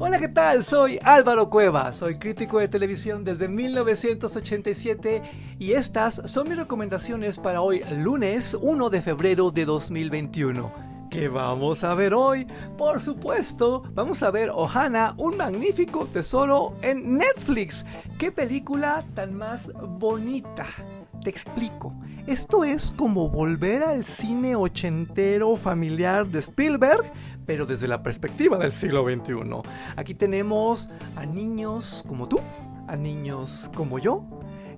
Hola, ¿qué tal? Soy Álvaro Cueva, soy crítico de televisión desde 1987 y estas son mis recomendaciones para hoy, lunes 1 de febrero de 2021. ¿Qué vamos a ver hoy? Por supuesto, vamos a ver Ohana, un magnífico tesoro en Netflix. ¡Qué película tan más bonita! Te explico. Esto es como volver al cine ochentero familiar de Spielberg, pero desde la perspectiva del siglo XXI. Aquí tenemos a niños como tú, a niños como yo,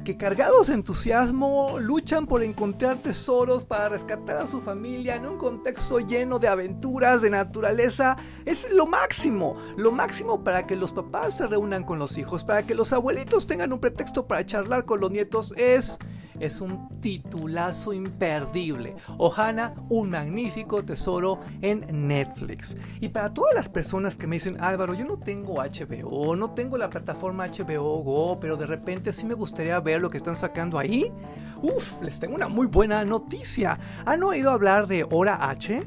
que cargados de entusiasmo luchan por encontrar tesoros para rescatar a su familia en un contexto lleno de aventuras, de naturaleza. Es lo máximo, lo máximo para que los papás se reúnan con los hijos, para que los abuelitos tengan un pretexto para charlar con los nietos. Es es un titulazo imperdible. Ohana, un magnífico tesoro en Netflix. Y para todas las personas que me dicen, Álvaro, yo no tengo HBO, no tengo la plataforma HBO Go, pero de repente sí me gustaría ver lo que están sacando ahí. Uf, les tengo una muy buena noticia. ¿Han oído hablar de Hora H?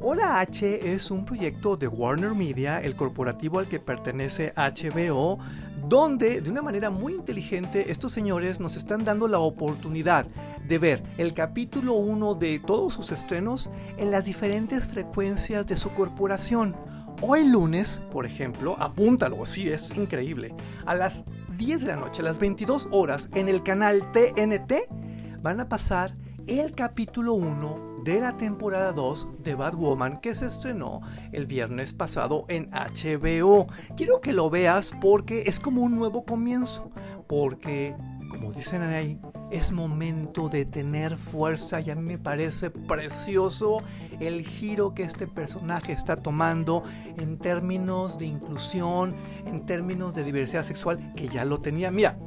Hora H es un proyecto de Warner Media, el corporativo al que pertenece HBO, donde de una manera muy inteligente estos señores nos están dando la oportunidad de ver el capítulo 1 de todos sus estrenos en las diferentes frecuencias de su corporación. Hoy lunes, por ejemplo, apúntalo, así es increíble, a las 10 de la noche, a las 22 horas, en el canal TNT, van a pasar el capítulo 1 de la temporada 2 de Batwoman que se estrenó el viernes pasado en HBO. Quiero que lo veas porque es como un nuevo comienzo, porque como dicen ahí, es momento de tener fuerza y a mí me parece precioso el giro que este personaje está tomando en términos de inclusión, en términos de diversidad sexual, que ya lo tenía. Mira,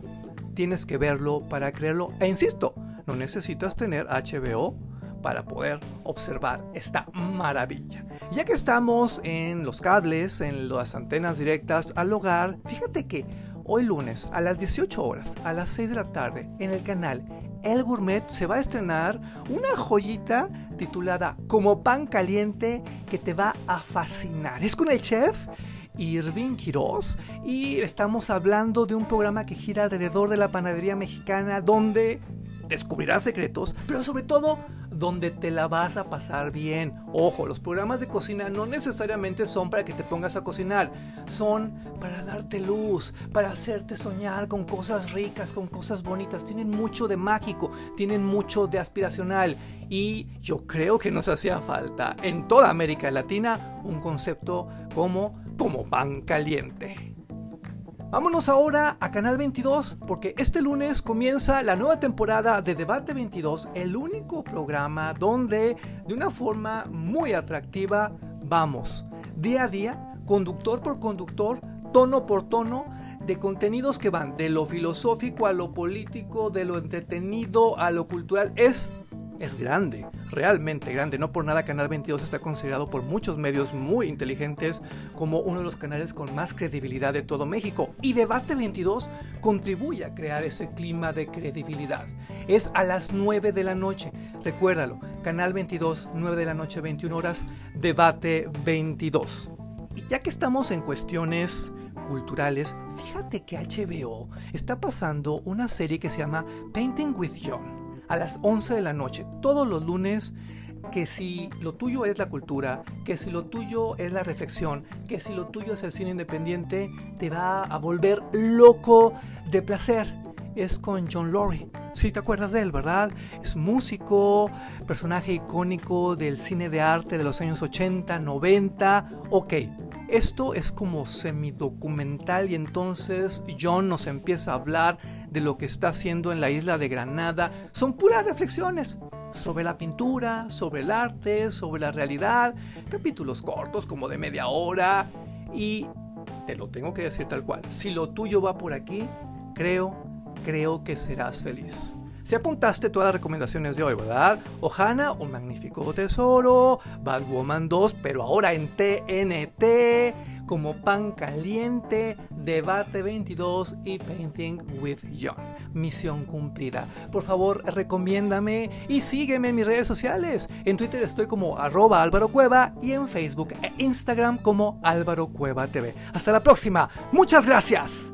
tienes que verlo para creerlo. E insisto, no necesitas tener HBO para poder observar esta maravilla. Ya que estamos en los cables, en las antenas directas al hogar, fíjate que hoy lunes a las 18 horas, a las 6 de la tarde, en el canal El Gourmet se va a estrenar una joyita titulada Como pan caliente que te va a fascinar. Es con el chef Irving Quiroz y estamos hablando de un programa que gira alrededor de la panadería mexicana donde descubrirás secretos, pero sobre todo donde te la vas a pasar bien. Ojo, los programas de cocina no necesariamente son para que te pongas a cocinar, son para darte luz, para hacerte soñar con cosas ricas, con cosas bonitas. Tienen mucho de mágico, tienen mucho de aspiracional y yo creo que nos hacía falta en toda América Latina un concepto como como pan caliente. Vámonos ahora a Canal 22 porque este lunes comienza la nueva temporada de Debate 22, el único programa donde de una forma muy atractiva vamos día a día, conductor por conductor, tono por tono, de contenidos que van de lo filosófico a lo político, de lo entretenido a lo cultural. Es es grande, realmente grande. No por nada Canal 22 está considerado por muchos medios muy inteligentes como uno de los canales con más credibilidad de todo México. Y Debate 22 contribuye a crear ese clima de credibilidad. Es a las 9 de la noche. Recuérdalo, Canal 22, 9 de la noche, 21 horas, Debate 22. Y ya que estamos en cuestiones culturales, fíjate que HBO está pasando una serie que se llama Painting with John a las 11 de la noche, todos los lunes, que si lo tuyo es la cultura, que si lo tuyo es la reflexión, que si lo tuyo es el cine independiente, te va a volver loco de placer. Es con John Lorry. Si te acuerdas de él, ¿verdad? Es músico, personaje icónico del cine de arte de los años 80, 90. Ok, esto es como semidocumental y entonces John nos empieza a hablar de lo que está haciendo en la isla de Granada. Son puras reflexiones sobre la pintura, sobre el arte, sobre la realidad, capítulos cortos como de media hora y te lo tengo que decir tal cual. Si lo tuyo va por aquí, creo, creo que serás feliz. Si apuntaste todas las recomendaciones de hoy, ¿verdad? Ohana, un magnífico tesoro, Batwoman 2, pero ahora en TNT, como pan caliente, Debate 22 y Painting with John. misión cumplida. Por favor, recomiéndame y sígueme en mis redes sociales. En Twitter estoy como arroba Álvaro Cueva y en Facebook e Instagram como Álvaro Cueva TV. Hasta la próxima. Muchas gracias.